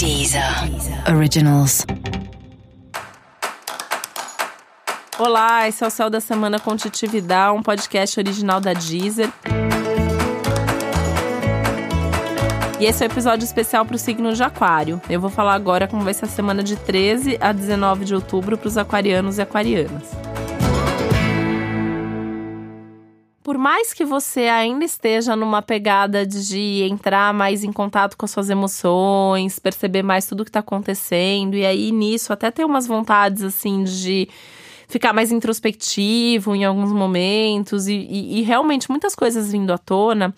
Deezer Originals. Olá, esse é o Céu da Semana com Titividade, um podcast original da Deezer. E esse é o um episódio especial para o signo de Aquário. Eu vou falar agora como vai ser a semana de 13 a 19 de outubro para os aquarianos e aquarianas. Por mais que você ainda esteja numa pegada de entrar mais em contato com as suas emoções, perceber mais tudo que está acontecendo, e aí nisso até ter umas vontades assim de ficar mais introspectivo em alguns momentos, e, e, e realmente muitas coisas vindo à tona.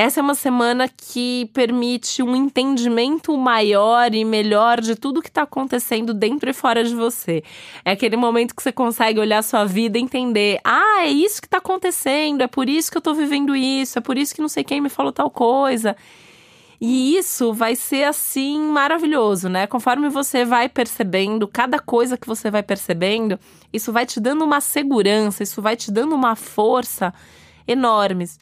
Essa é uma semana que permite um entendimento maior e melhor de tudo que está acontecendo dentro e fora de você. É aquele momento que você consegue olhar sua vida e entender: ah, é isso que está acontecendo, é por isso que eu estou vivendo isso, é por isso que não sei quem me falou tal coisa. E isso vai ser assim maravilhoso, né? Conforme você vai percebendo, cada coisa que você vai percebendo, isso vai te dando uma segurança, isso vai te dando uma força enormes.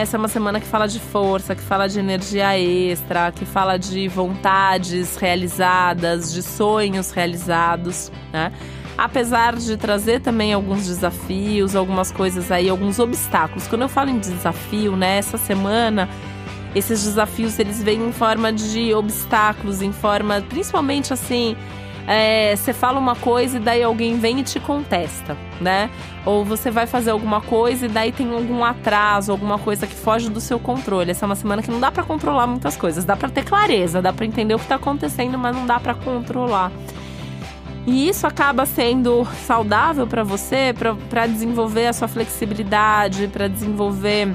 Essa é uma semana que fala de força, que fala de energia extra, que fala de vontades realizadas, de sonhos realizados, né? Apesar de trazer também alguns desafios, algumas coisas aí, alguns obstáculos. Quando eu falo em desafio, né, essa semana esses desafios eles vêm em forma de obstáculos, em forma, principalmente assim, é, você fala uma coisa e daí alguém vem e te contesta, né? Ou você vai fazer alguma coisa e daí tem algum atraso, alguma coisa que foge do seu controle. Essa é uma semana que não dá para controlar muitas coisas. Dá para ter clareza, dá para entender o que tá acontecendo, mas não dá para controlar. E isso acaba sendo saudável para você, para desenvolver a sua flexibilidade, para desenvolver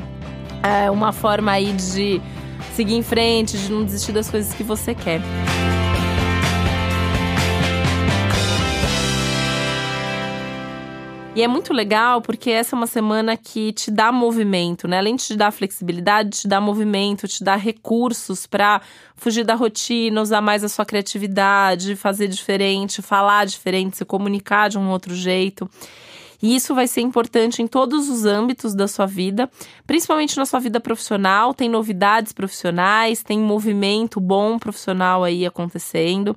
é, uma forma aí de seguir em frente, de não desistir das coisas que você quer. E é muito legal porque essa é uma semana que te dá movimento, né? Além de te dar flexibilidade, te dá movimento, te dá recursos para fugir da rotina, usar mais a sua criatividade, fazer diferente, falar diferente, se comunicar de um outro jeito. E isso vai ser importante em todos os âmbitos da sua vida, principalmente na sua vida profissional. Tem novidades profissionais, tem movimento bom profissional aí acontecendo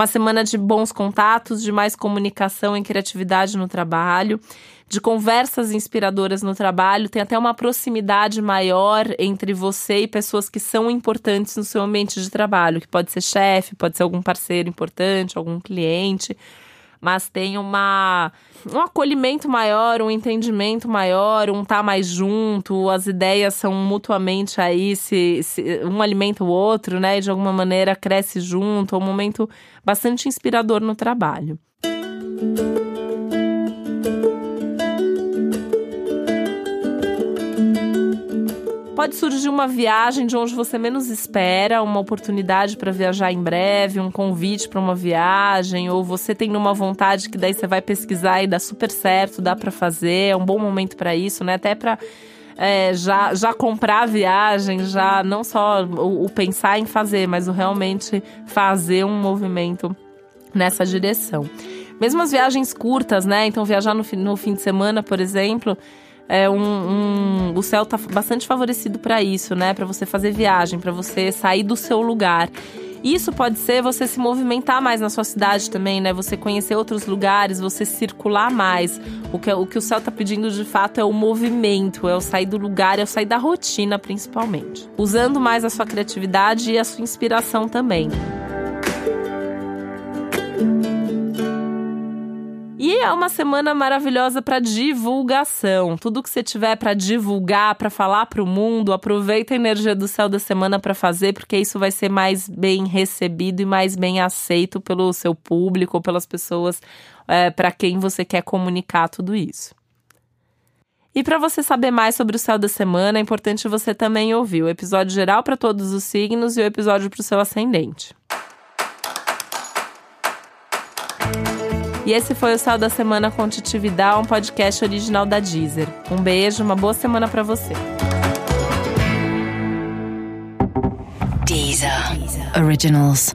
uma semana de bons contatos, de mais comunicação e criatividade no trabalho, de conversas inspiradoras no trabalho, tem até uma proximidade maior entre você e pessoas que são importantes no seu ambiente de trabalho, que pode ser chefe, pode ser algum parceiro importante, algum cliente mas tem uma um acolhimento maior, um entendimento maior, um tá mais junto, as ideias são mutuamente aí, se, se um alimenta o outro, né? E de alguma maneira cresce junto, é um momento bastante inspirador no trabalho. Pode surgir uma viagem de onde você menos espera, uma oportunidade para viajar em breve, um convite para uma viagem, ou você tem uma vontade que daí você vai pesquisar e dá super certo, dá para fazer, é um bom momento para isso, né? Até para é, já, já comprar a viagem, já não só o, o pensar em fazer, mas o realmente fazer um movimento nessa direção. Mesmo as viagens curtas, né? Então, viajar no, no fim de semana, por exemplo, é um, um, o céu tá bastante favorecido para isso, né? Para você fazer viagem, para você sair do seu lugar. Isso pode ser você se movimentar mais na sua cidade também, né? Você conhecer outros lugares, você circular mais. O que, o que o céu tá pedindo de fato é o movimento, é o sair do lugar, é o sair da rotina, principalmente. Usando mais a sua criatividade e a sua inspiração também. É uma semana maravilhosa para divulgação. Tudo que você tiver para divulgar, para falar para o mundo, aproveita a energia do céu da semana para fazer, porque isso vai ser mais bem recebido e mais bem aceito pelo seu público ou pelas pessoas é, para quem você quer comunicar tudo isso. E para você saber mais sobre o céu da semana, é importante você também ouvir o episódio geral para todos os signos e o episódio para o seu ascendente. E esse foi o Céu da Semana com Titividade, um podcast original da Deezer. Um beijo, uma boa semana para você. Deezer. Deezer. Originals.